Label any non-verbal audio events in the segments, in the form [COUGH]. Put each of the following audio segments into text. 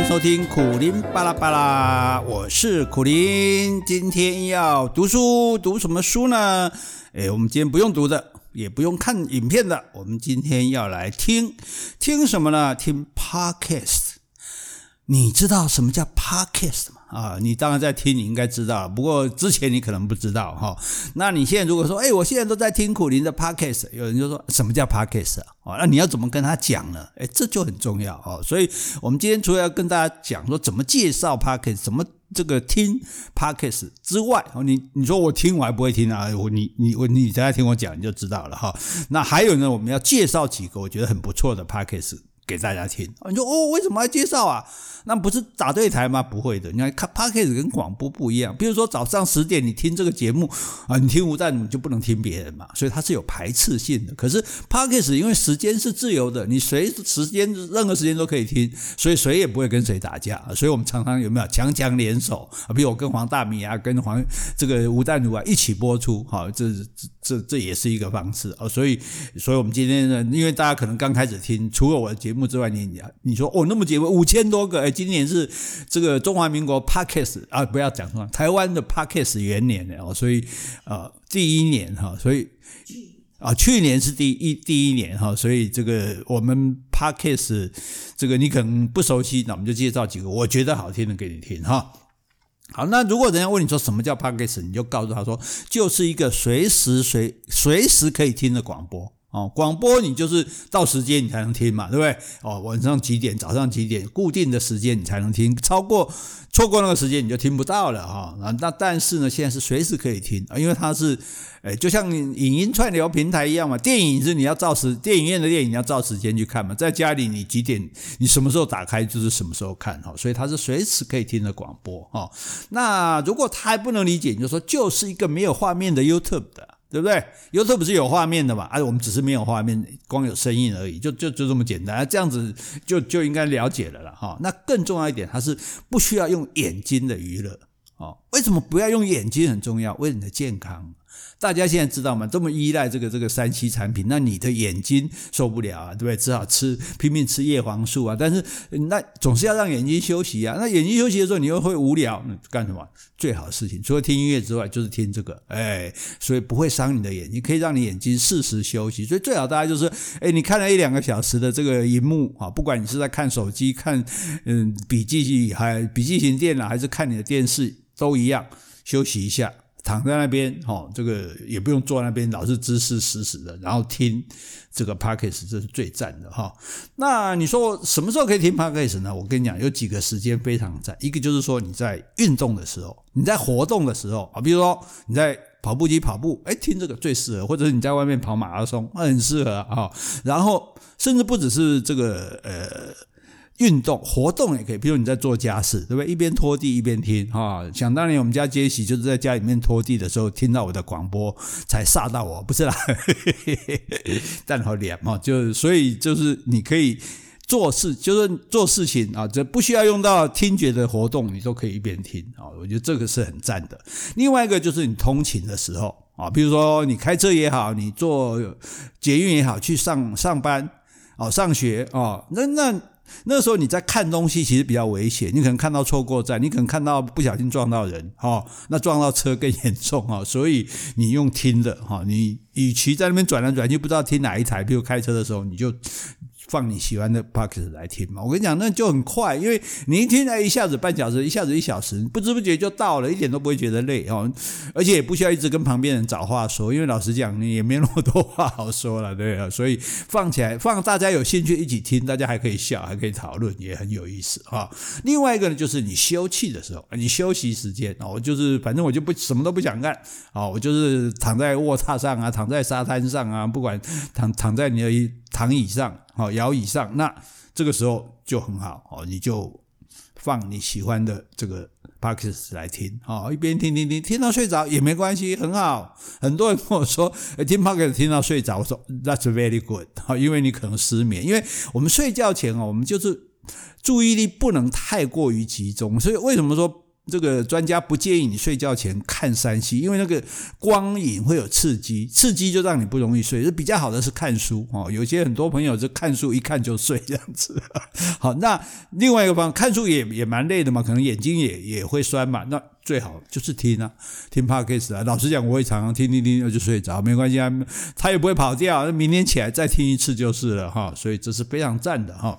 迎收听苦林巴拉巴拉，我是苦林。今天要读书，读什么书呢？哎，我们今天不用读的，也不用看影片的，我们今天要来听听什么呢？听 Podcast。你知道什么叫 Podcast 吗？啊，你当然在听，你应该知道。不过之前你可能不知道哈。那你现在如果说，哎，我现在都在听苦林的 Podcast，有人就说什么叫 Podcast 啊？哦，那你要怎么跟他讲呢？哎，这就很重要哦。所以我们今天除了要跟大家讲说怎么介绍 Podcast，怎么这个听 Podcast 之外，哦，你你说我听我还不会听啊？我你你我你再听我讲你就知道了哈。那还有呢，我们要介绍几个我觉得很不错的 Podcast。给大家听，你说哦，为什么要介绍啊？那不是打对台吗？不会的，你看，看 Podcast 跟广播不一样。比如说早上十点你听这个节目啊，你听吴淡如就不能听别人嘛，所以它是有排斥性的。可是 Podcast 因为时间是自由的，你随时间任何时间都可以听，所以谁也不会跟谁打架。所以我们常常有没有强强联手啊？比如我跟黄大米啊，跟黄这个吴淡如啊一起播出，好，这这这这也是一个方式啊。所以，所以我们今天呢，因为大家可能刚开始听，除了我的节目。之外，你你你说哦，那么节目五千多个，哎，今年是这个中华民国 Podcast 啊，不要讲什么，台湾的 Podcast 元年哦，所以呃第一年哈，所以啊去年是第一第一年哈，所以这个我们 Podcast 这个你可能不熟悉，那我们就介绍几个我觉得好听的给你听哈。好，那如果人家问你说什么叫 Podcast，你就告诉他说，就是一个随时随随时可以听的广播。哦，广播你就是到时间你才能听嘛，对不对？哦，晚上几点，早上几点，固定的时间你才能听，超过错过那个时间你就听不到了哈。那但是呢，现在是随时可以听啊，因为它是，诶，就像影音串流平台一样嘛。电影是你要照时，电影院的电影你要照时间去看嘛，在家里你几点，你什么时候打开就是什么时候看哈。所以它是随时可以听的广播哈。那如果他还不能理解，你就说就是一个没有画面的 YouTube 的。对不对？YouTube 不是有画面的嘛？哎，我们只是没有画面，光有声音而已，就就就这么简单。这样子就就应该了解了啦。哈。那更重要一点，它是不需要用眼睛的娱乐。哦，为什么不要用眼睛很重要？为了你的健康。大家现在知道吗？这么依赖这个这个三七产品，那你的眼睛受不了啊，对不对？只好吃拼命吃叶黄素啊。但是那总是要让眼睛休息啊。那眼睛休息的时候，你又会无聊，那干什么？最好的事情除了听音乐之外，就是听这个，哎，所以不会伤你的眼睛，可以让你眼睛适时休息。所以最好大家就是，哎，你看了一两个小时的这个荧幕啊，不管你是在看手机、看嗯笔记还笔记型电脑，还是看你的电视，都一样，休息一下。躺在那边，哈，这个也不用坐那边，老是姿势死死的，然后听这个 Podcast，这是最赞的哈。那你说什么时候可以听 Podcast 呢？我跟你讲，有几个时间非常赞。一个就是说你在运动的时候，你在活动的时候啊，比如说你在跑步机跑步，哎，听这个最适合；或者是你在外面跑马拉松，很适合啊。然后甚至不只是这个呃。运动活动也可以，比如你在做家事，对不对？一边拖地一边听哈。想当年我们家杰西就是在家里面拖地的时候听到我的广播，才煞到我，不是啦，[LAUGHS] 但好脸嘛，就所以就是你可以做事，就是做事情啊，这不需要用到听觉的活动，你都可以一边听啊。我觉得这个是很赞的。另外一个就是你通勤的时候啊，比如说你开车也好，你坐捷运也好，去上上班啊、上学啊，那那。那时候你在看东西，其实比较危险，你可能看到错过站，你可能看到不小心撞到人，哈，那撞到车更严重哦，所以你用听的哈，你与其在那边转来转去不知道听哪一台，比如开车的时候，你就。放你喜欢的 Podcast 来听嘛，我跟你讲，那就很快，因为你一听，哎，一下子半小时，一下子一小时，不知不觉就到了，一点都不会觉得累哦，而且也不需要一直跟旁边人找话说，因为老实讲，你也没那么多话好说了，对啊，所以放起来，放大家有兴趣一起听，大家还可以笑，还可以讨论，也很有意思哈。另外一个呢，就是你休憩的时候，你休息时间啊，我就是反正我就不什么都不想干啊，我就是躺在卧榻上啊，躺在沙滩上啊，不管躺躺在你的。躺椅上，好摇椅上，那这个时候就很好哦，你就放你喜欢的这个 Podcast 来听，好一边听听听，听到睡着也没关系，很好。很多人跟我说，听 Podcast 听到睡着，我说 That's very good，好，因为你可能失眠，因为我们睡觉前哦，我们就是注意力不能太过于集中，所以为什么说？这个专家不建议你睡觉前看三 C，因为那个光影会有刺激，刺激就让你不容易睡。比较好的是看书哦，有些很多朋友就看书一看就睡这样子。[LAUGHS] 好，那另外一个方，看书也也蛮累的嘛，可能眼睛也也会酸嘛。那最好就是听啊，听 Podcast 啊。老实讲，我会常常听听听就睡着，没关系啊，他也不会跑掉。明天起来再听一次就是了哈。所以这是非常赞的哈。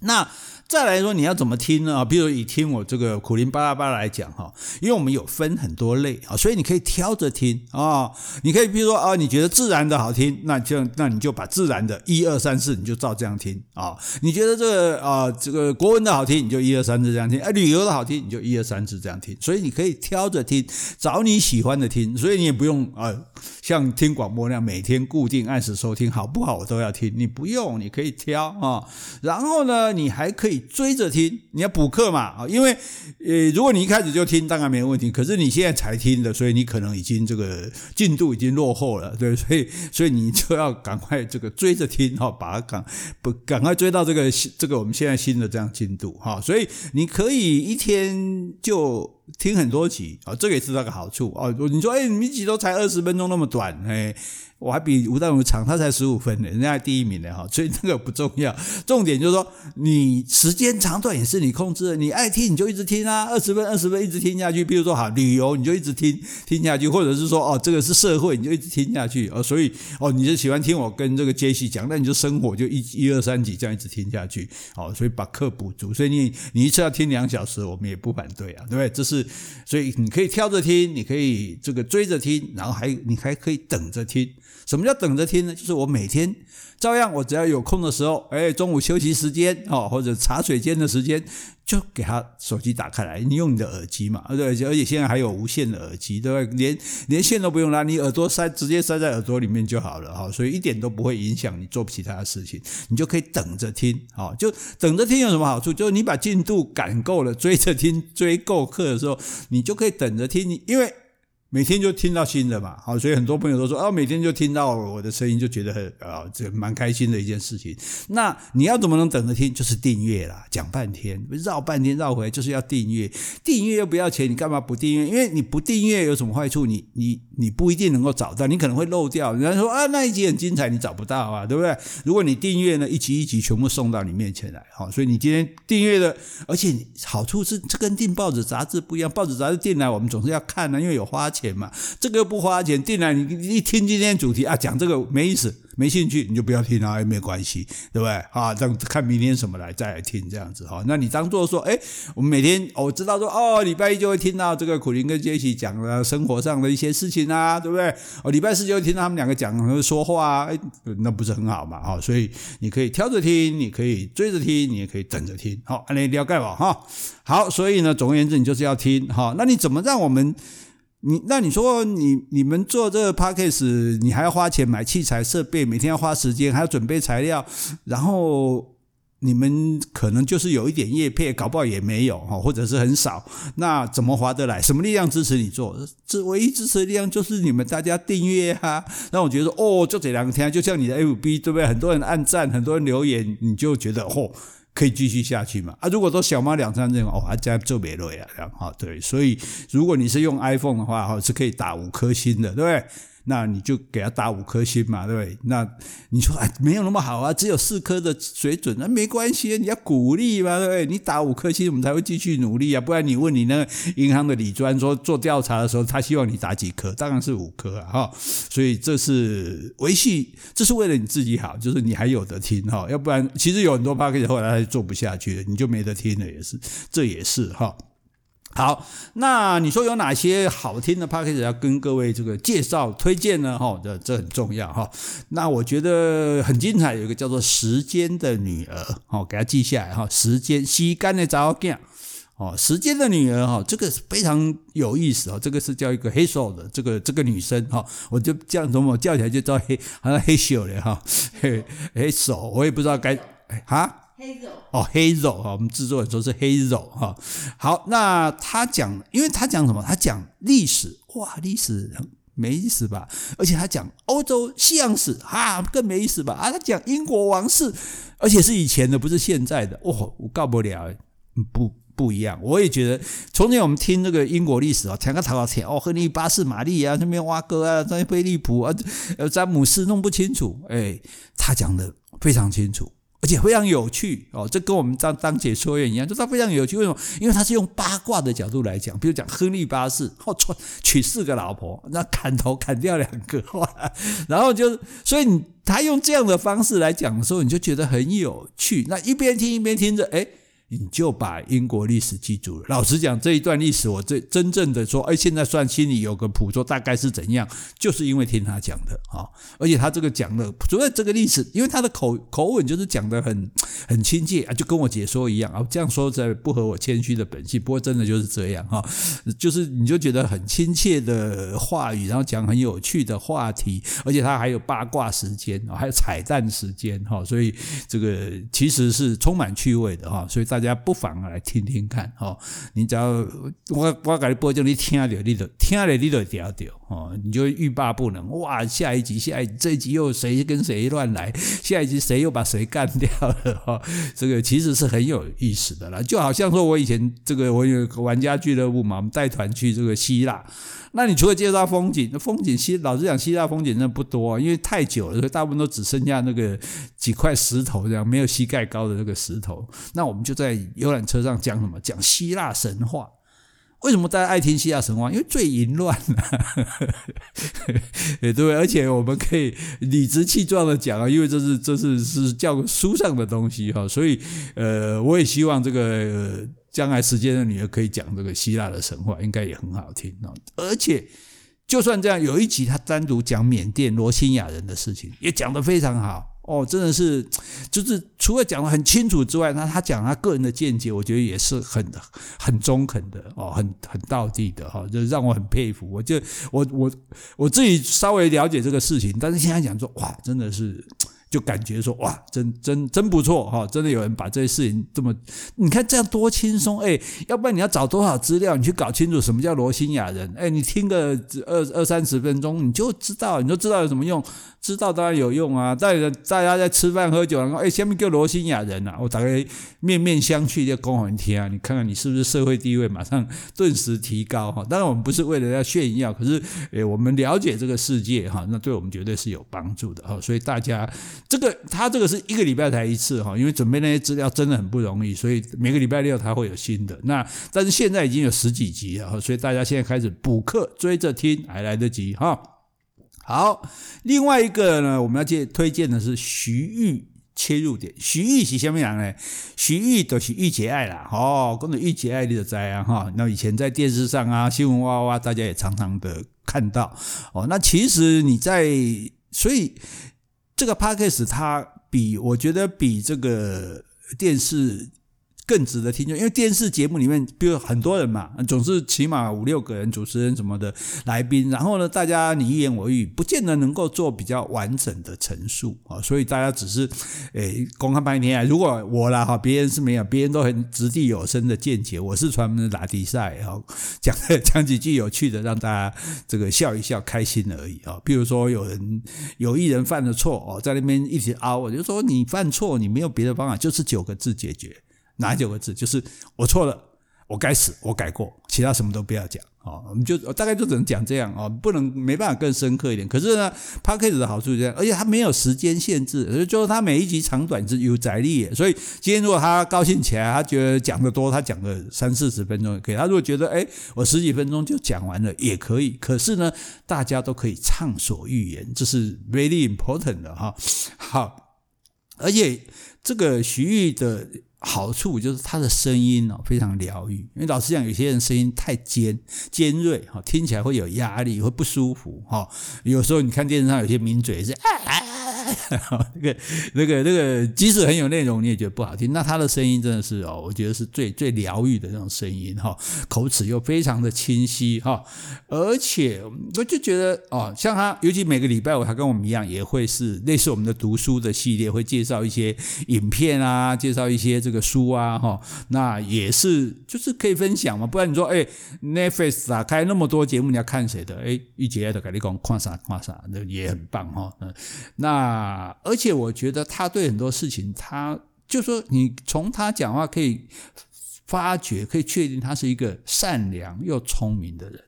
那。再来说你要怎么听呢？比如以听我这个苦林巴拉巴拉来讲哈，因为我们有分很多类啊，所以你可以挑着听啊。你可以比如说啊，你觉得自然的好听，那就那你就把自然的一二三四你就照这样听啊。你觉得这个啊这个国文的好听，你就一二三四这样听。哎，旅游的好听，你就一二三四这样听。所以你可以挑着听，找你喜欢的听。所以你也不用啊，像听广播那样每天固定按时收听，好不好？我都要听。你不用，你可以挑啊。然后呢，你还可以。追着听，你要补课嘛啊？因为呃，如果你一开始就听，当然没问题。可是你现在才听的，所以你可能已经这个进度已经落后了，对，[LAUGHS] 所以所以你就要赶快这个追着听哈，把它赶不赶快追到这个这个我们现在新的这样进度哈。所以你可以一天就听很多集啊，这个也是那个好处哦。你说哎，你一集都才二十分钟那么短哎。我还比吴淡如长，他才十五分呢，人家第一名呢哈，[LAUGHS] 所以这个不重要，重点就是说你时间长短也是你控制的，你爱听你就一直听啊，二十分二十分一直听下去，比如说好旅游你就一直听听下去，或者是说哦这个是社会你就一直听下去。哦，所以哦你就喜欢听我跟这个杰西讲，那你就生活就一一二三集这样一直听下去，哦，所以把课补足，所以你你一次要听两小时，我们也不反对啊，对不对？这是所以你可以挑着听，你可以这个追着听，然后还你还可以等着听。什么叫等着听呢？就是我每天照样，我只要有空的时候，哎，中午休息时间哦，或者茶水间的时间，就给他手机打开来，你用你的耳机嘛，对，而且现在还有无线的耳机，对不对？连连线都不用拉，你耳朵塞直接塞在耳朵里面就好了哈，所以一点都不会影响你做其他的事情，你就可以等着听，好，就等着听有什么好处？就是你把进度赶够了，追着听追够课的时候，你就可以等着听，你因为。每天就听到新的嘛，好，所以很多朋友都说，哦，每天就听到我的声音，就觉得很啊，这蛮开心的一件事情。那你要怎么能等着听？就是订阅啦，讲半天绕半天绕回来，就是要订阅。订阅又不要钱，你干嘛不订阅？因为你不订阅有什么坏处？你你你不一定能够找到，你可能会漏掉。人家说啊，那一集很精彩，你找不到啊，对不对？如果你订阅呢，一集一集全部送到你面前来，好，所以你今天订阅的，而且好处是这跟订报纸杂志不一样，报纸杂志订来我们总是要看呢，因为有花钱。嘛，这个又不花钱，定然你一听今天主题啊，讲这个没意思。没兴趣你就不要听啊，也没关系，对不对？啊，这看明天什么来再来听这样子哈。那你当做说，哎，我们每天我知道说，哦，礼拜一就会听到这个苦苓跟杰西讲了生活上的一些事情啊，对不对？哦，礼拜四就会听到他们两个讲说话啊，哎，那不是很好嘛？哈，所以你可以挑着听，你可以追着听，你也可以等着听。好，那了解吧？哈，好，所以呢，总而言之，你就是要听哈。那你怎么让我们？你那你说你你们做这个 podcast，你还要花钱买器材设备，每天要花时间，还要准备材料，然后你们可能就是有一点叶片，搞不好也没有哈，或者是很少，那怎么划得来？什么力量支持你做？这唯一支持的力量就是你们大家订阅啊。让我觉得哦，就这两天，就像你的 FB 对不对？很多人按赞，很多人留言，你就觉得哦。可以继续下去嘛？啊，如果说小猫两三只哦，还在做没了呀，这样哈，对，所以如果你是用 iPhone 的话，哈，是可以打五颗星的，对不对？那你就给他打五颗星嘛，对不对？那你说哎，没有那么好啊，只有四颗的水准，那没关系，你要鼓励嘛，对不对？你打五颗星，我们才会继续努力啊，不然你问你那个银行的理专说做调查的时候，他希望你打几颗？当然是五颗啊，哈。所以这是维系，这是为了你自己好，就是你还有得听哈，要不然其实有很多 Podcast 后来他就做不下去了，你就没得听了，也是，这也是哈。好，那你说有哪些好听的 podcast 要跟各位这个介绍推荐呢？哈，这这很重要哈。那我觉得很精彩，有一个叫做《时间的女儿》，好，给它记下来哈。时间，时间的查某囝，哦，时间的女儿哈，这个非常有意思哦。这个是叫一个黑手的这个这个女生哈，我就这样怎么叫起来就叫黑，好像黑手的哈，黑黑手，我也不知道该哈。黑肉哦，黑肉哈，我们制作人说是黑肉哈。好，那他讲，因为他讲什么？他讲历史，哇，历史很没意思吧？而且他讲欧洲西洋史，哈，更没意思吧？啊，他讲英国王室，而且是以前的，不是现在的。哦，我告不了。不。不一样，我也觉得，从前我们听那个英国历史啊，讲个头前哦，亨利八世、玛丽啊，那边挖哥啊，那菲利普啊，詹姆斯弄不清楚，哎，他讲的非常清楚，而且非常有趣哦，这跟我们张张姐说员一样，就他非常有趣，为什么？因为他是用八卦的角度来讲，比如讲亨利八世哦，娶四个老婆，那砍头砍掉两个，[LAUGHS] 然后就所以你他用这样的方式来讲的时候，你就觉得很有趣，那一边听一边听着，哎。你就把英国历史记住了。老实讲，这一段历史，我最真正的说，哎，现在算心里有个谱，说大概是怎样，就是因为听他讲的啊。而且他这个讲的，除了这个历史，因为他的口口吻就是讲的很很亲切啊，就跟我解说一样啊。这样说在不合我谦虚的本性，不过真的就是这样哈，就是你就觉得很亲切的话语，然后讲很有趣的话题，而且他还有八卦时间啊，还有彩蛋时间哈，所以这个其实是充满趣味的哈，所以。大家不妨来听听看哦，你只要我我给你播，就你听着你就听了你就调调哦，你就欲罢不能哇！下一集下一这一集又谁跟谁乱来？下一集谁又把谁干掉了？[LAUGHS] 哈，这个其实是很有意思的啦，就好像说我以前这个我有个玩家俱乐部嘛，我们带团去这个希腊。那你除了介绍风景，那风景希老实讲，希腊风景真的不多，因为太久了，大部分都只剩下那个几块石头这样，没有膝盖高的那个石头。那我们就在游览车上讲什么？讲希腊神话。为什么大家爱听希腊神话？因为最淫乱了，对 [LAUGHS] 不对？而且我们可以理直气壮的讲啊，因为这是这是是教书上的东西哈，所以呃，我也希望这个。呃将来时间的女儿可以讲这个希腊的神话，应该也很好听哦。而且，就算这样，有一集他单独讲缅甸罗兴亚人的事情，也讲得非常好哦。真的是，[TSK] 就是除了讲的很清楚之外，那他讲他个人的见解，我觉得也是很很中肯的哦，很很道地的哈，就让我很佩服。我就我我我自己稍微了解这个事情，但是现在讲说哇，真的是。就感觉说哇，真真真不错哈！真的有人把这些事情这么，你看这样多轻松哎！要不然你要找多少资料，你去搞清楚什么叫罗兴亚人哎？你听个二二三十分钟，你就知道，你就知道有什么用。知道当然有用啊！大家大家在吃饭喝酒，然后哎，下面叫罗兴亚人啊，我大概面面相觑就讲给你听啊！你看看你是不是社会地位马上顿时提高哈？当然我们不是为了要炫耀，可是诶，我们了解这个世界哈，那对我们绝对是有帮助的哈！所以大家这个他这个是一个礼拜才一次哈，因为准备那些资料真的很不容易，所以每个礼拜六他会有新的。那但是现在已经有十几集了，所以大家现在开始补课追着听还来得及哈。好，另外一个呢，我们要介推荐的是徐玉切入点。徐玉是什么人呢？徐玉都是玉姐爱啦，哦，讲到御姐爱你就知啊哈。那以前在电视上啊，新闻哇哇，大家也常常的看到哦。那其实你在，所以这个 Podcast 它比我觉得比这个电视。更值得听就因为电视节目里面，比如很多人嘛，总是起码五六个人，主持人什么的来宾，然后呢，大家你一言我一语，不见得能够做比较完整的陈述啊，所以大家只是诶公开半天。如果我啦哈，别人是没有，别人都很掷地有声的见解，我是专门打比赛哈，讲讲几句有趣的，让大家这个笑一笑，开心而已啊。比如说有人有一人犯了错哦，在那边一直凹，我就说你犯错，你没有别的方法，就是九个字解决。哪九个字？就是我错了，我该死，我改过，其他什么都不要讲啊！我们就大概就只能讲这样啊，不能没办法更深刻一点。可是呢，Podcast 的好处是这样，而且它没有时间限制，所以就是它每一集长短是有载力。所以今天如果他高兴起来，他觉得讲得多，他讲个三四十分钟也可以；他如果觉得哎，我十几分钟就讲完了也可以。可是呢，大家都可以畅所欲言，这是 very important 的哈。好，而且这个徐玉的。好处就是他的声音哦，非常疗愈。因为老实讲，有些人声音太尖尖锐哈，听起来会有压力，会不舒服哈。有时候你看电视上有些名嘴是。那个、那个、那个，即使很有内容，你也觉得不好听。那他的声音真的是哦，我觉得是最最疗愈的那种声音哈，口齿又非常的清晰哈，而且我就觉得哦，像他，尤其每个礼拜五，他跟我们一样，也会是类似我们的读书的系列，会介绍一些影片啊，介绍一些这个书啊哈。那也是就是可以分享嘛，不然你说哎，Netflix 打开那么多节目，你要看谁的？哎，一节的跟你讲看啥看啥，那也很棒哈。那。啊，而且我觉得他对很多事情，他就说你从他讲话可以发觉，可以确定他是一个善良又聪明的人。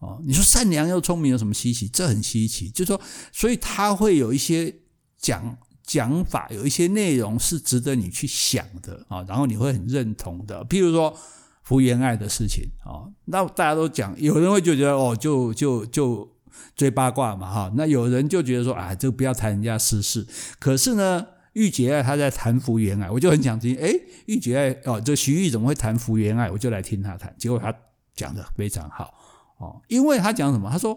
哦，你说善良又聪明有什么稀奇？这很稀奇，就是说，所以他会有一些讲讲法，有一些内容是值得你去想的啊，然后你会很认同的。譬如说福原爱的事情啊，那大家都讲，有人会就觉得哦，就就就追八卦嘛哈，那有人就觉得说啊，这不要谈人家私事。可是呢，玉洁爱他在谈福原爱，我就很想听，诶，玉洁爱哦，这徐玉怎么会谈福原爱？我就来听他谈，结果他讲得非常好。哦，因为他讲什么？他说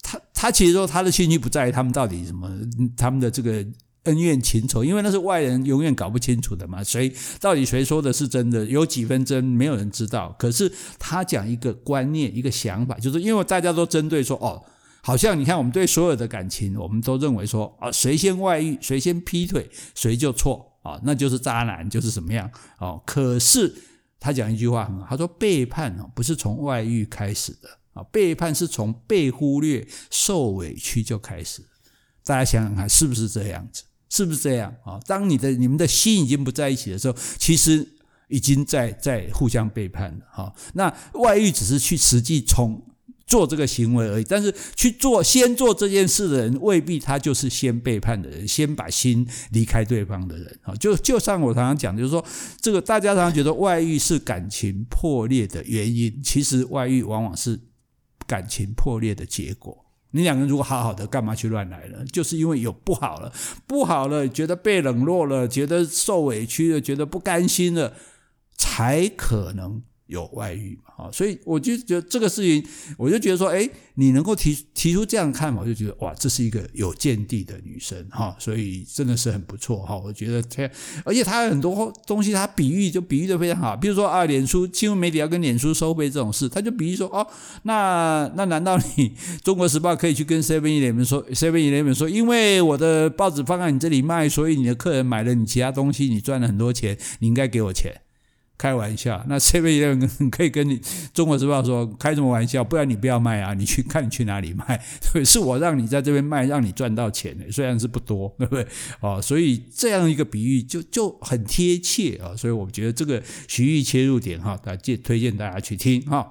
他他其实说他的兴趣不在于他们到底什么，他们的这个恩怨情仇，因为那是外人永远搞不清楚的嘛。谁到底谁说的是真的，有几分真，没有人知道。可是他讲一个观念，一个想法，就是因为大家都针对说，哦，好像你看我们对所有的感情，我们都认为说，啊，谁先外遇，谁先劈腿，谁就错啊，那就是渣男，就是什么样哦。可是他讲一句话，他说背叛哦，不是从外遇开始的。啊，背叛是从被忽略、受委屈就开始。大家想想看，是不是这样子？是不是这样啊？当你的你们的心已经不在一起的时候，其实已经在在互相背叛了。哈，那外遇只是去实际从做这个行为而已，但是去做先做这件事的人，未必他就是先背叛的人，先把心离开对方的人。啊，就就像我常常讲，就是说，这个大家常常觉得外遇是感情破裂的原因，其实外遇往往是。感情破裂的结果，你两个人如果好好的，干嘛去乱来了？就是因为有不好了，不好了，觉得被冷落了，觉得受委屈了，觉得不甘心了，才可能。有外遇嘛？啊，所以我就觉得这个事情，我就觉得说，哎，你能够提提出这样看，我就觉得哇，这是一个有见地的女生哈，所以真的是很不错哈。我觉得这，而且她很多东西，她比喻就比喻的非常好。比如说啊，脸书新闻媒体要跟脸书收费这种事，她就比喻说，哦，那那难道你中国时报可以去跟 Seven Eleven 说，Seven Eleven 说，因为我的报纸放在你这里卖，所以你的客人买了你其他东西，你赚了很多钱，你应该给我钱。开玩笑，那 Seven 可以跟你《中国时报》说开什么玩笑？不然你不要卖啊！[LAUGHS] 你去看你去哪里卖？对 [LAUGHS] 是我让你在这边卖，让你赚到钱的，虽然是不多，[LAUGHS] 对不对？哦，所以这样一个比喻就就很贴切啊！所以我觉得这个徐玉切入点哈，大家推荐大家去听哈。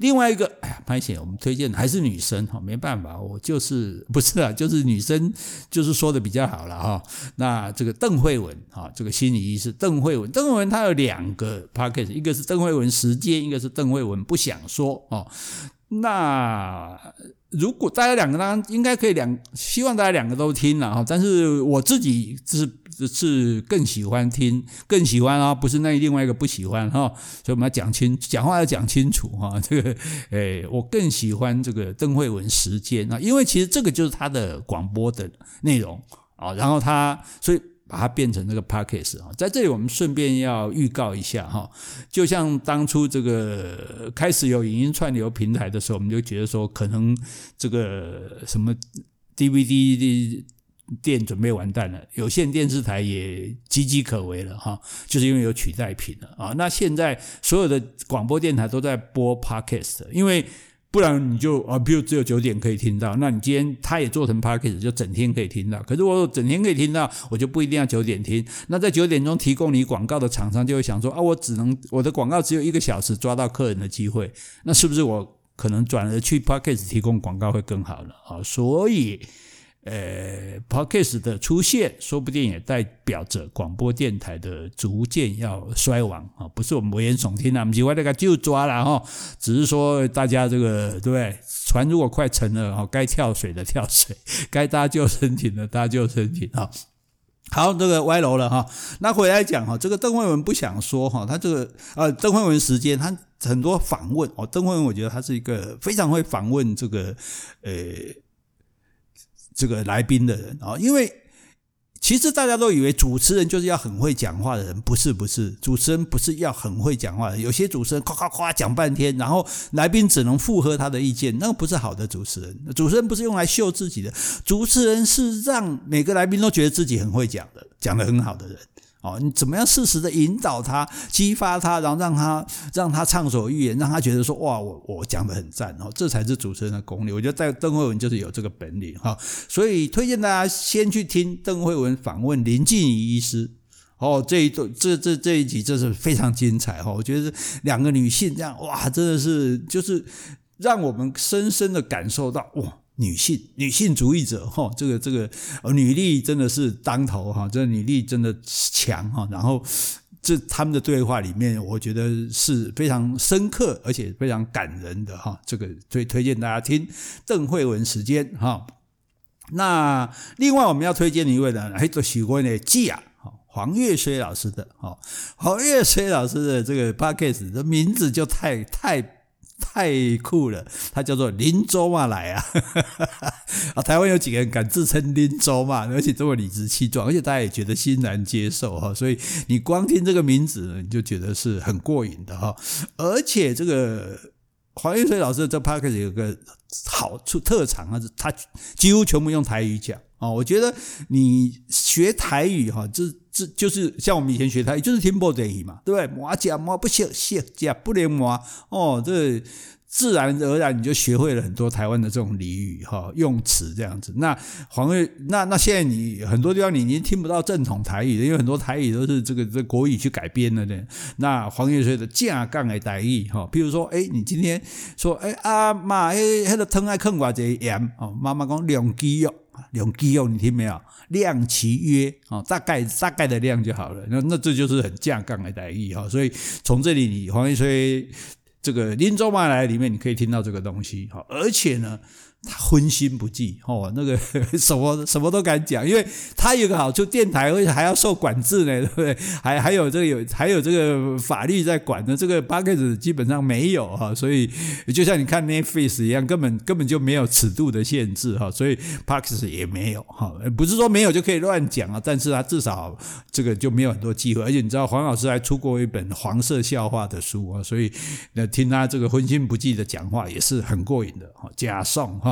另外一个，哎呀，潘姐，我们推荐的还是女生哈，没办法，我就是 [LAUGHS] 不是啊，就是女生就是说的比较好了哈。那这个邓慧文哈，这个心理医师邓慧文，邓慧文她有两个 pocket，一个是邓慧文时间，一个是邓慧文不想说哦。那如果大家两个当然应该可以两，希望大家两个都听了哈。但是我自己是是更喜欢听，更喜欢啊，不是那另外一个不喜欢哈。所以我们要讲清，讲话要讲清楚哈。[LAUGHS] 这个诶，我更喜欢这个邓慧文时间啊，因为其实这个就是他的广播的内容啊。然后他所以。把它变成那个 podcast 啊，在这里我们顺便要预告一下哈，就像当初这个开始有影音串流平台的时候，我们就觉得说可能这个什么 DVD 的店准备完蛋了，有线电视台也岌岌可危了哈，就是因为有取代品了啊。那现在所有的广播电台都在播 podcast，因为。不然你就啊，比如只有九点可以听到，那你今天他也做成 podcast 就整天可以听到。可是我整天可以听到，我就不一定要九点听。那在九点钟提供你广告的厂商就会想说啊，我只能我的广告只有一个小时抓到客人的机会，那是不是我可能转而去 podcast 提供广告会更好了啊？所以。呃，Podcast 的出现，说不定也代表着广播电台的逐渐要衰亡啊！不是我们危言耸听啊，我们喜欢那个就抓了哈，只是说大家这个对不对？船如果快沉了哈，该跳水的跳水，[LAUGHS] 该搭救生艇的搭救生艇啊！好，这个歪楼了哈。那回来讲哈，这个邓惠文不想说哈，他这个呃，邓惠文时间他很多访问哦，邓惠文我觉得他是一个非常会访问这个呃。这个来宾的人啊，因为其实大家都以为主持人就是要很会讲话的人，不是不是，主持人不是要很会讲话的，有些主持人夸夸夸讲半天，然后来宾只能附和他的意见，那个不是好的主持人。主持人不是用来秀自己的，主持人是让每个来宾都觉得自己很会讲的，讲得很好的人。哦，你怎么样适时的引导他、激发他，然后让他让他畅所欲言，让他觉得说哇，我我讲的很赞哦，这才是主持人的功力。我觉得在邓慧文就是有这个本领哈，所以推荐大家先去听邓慧文访问林静怡医师哦，这一段这这这一集真是非常精彩哈！我觉得两个女性这样哇，真的是就是让我们深深的感受到哇，女性女性主义者哈，这个这个女力真的是当头哈，这女力真的强哈。然后这他们的对话里面，我觉得是非常深刻而且非常感人的哈。这个推推荐大家听邓惠文时间哈。那另外我们要推荐的一位呢，还有喜欢的季啊。黄越绥老师的，哦，黄越绥老师的这个 podcast 的名字就太太太酷了，他叫做林州嘛来啊，[LAUGHS] 啊，台湾有几个人敢自称林州嘛，而且这么理直气壮，而且大家也觉得欣然接受哈，所以你光听这个名字呢，你就觉得是很过瘾的哈，而且这个黄越绥老师这 podcast 有个好处特长啊，他几乎全部用台语讲。哦，我觉得你学台语哈，这这就是像我们以前学台语，就是听不得语嘛，对不对？磨甲磨不行，卸甲不能磨。哦，这自然而然你就学会了很多台湾的这种俚语哈，用词这样子。那黄越，那那现在你很多地方你已经听不到正统台语了，因为很多台语都是这个这、国语去改编的呢。那黄越绥的架杠的台语哈，譬如说，哎，你今天说，哎啊妈，迄迄个汤爱囥偌济盐哦，妈妈讲两鸡肉。两句哦，你听没有？量其约哦，大概大概的量就好了。那那这就是很降杠的待遇哈。所以从这里你黄一吹这个林州马来里面，你可以听到这个东西哈。而且呢。他荤心不忌哦，那个 [LAUGHS] 什么什么都敢讲，因为他有个好处，电台而且还要受管制呢，对不对？还还有这个有还有这个法律在管呢，这个 Podcast 基本上没有哈，所以就像你看 Netflix 一样，根本根本就没有尺度的限制哈，所以 Parks 也没有哈，不是说没有就可以乱讲啊，但是他至少这个就没有很多机会，而且你知道黄老师还出过一本黄色笑话的书啊，所以那听他这个荤心不忌的讲话也是很过瘾的哈，加送哈。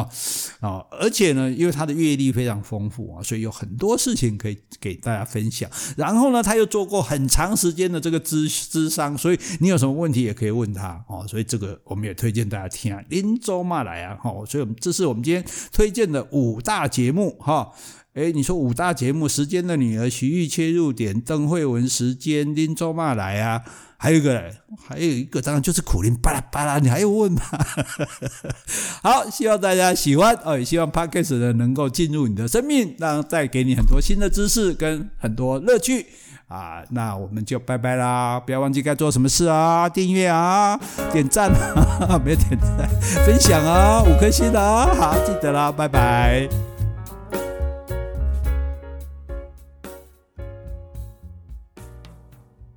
啊，而且呢，因为他的阅历非常丰富啊，所以有很多事情可以给大家分享。然后呢，他又做过很长时间的这个资资商，所以你有什么问题也可以问他哦。所以这个我们也推荐大家听啊，林州嘛来啊，哈。所以我们这是我们今天推荐的五大节目哈。诶，你说五大节目，时间的女儿、徐玉切入点、邓惠文时间、林州嘛来啊。还有一个，还有一个，当然就是苦苓巴拉巴拉，你还要问吗？[LAUGHS] 好，希望大家喜欢哦，也希望 Podcast 呢能够进入你的生命，让带给你很多新的知识跟很多乐趣啊。那我们就拜拜啦，不要忘记该做什么事啊，订阅啊，点赞啊，[LAUGHS] 没有点赞，分享啊，五颗星啊，好，记得啦，拜拜。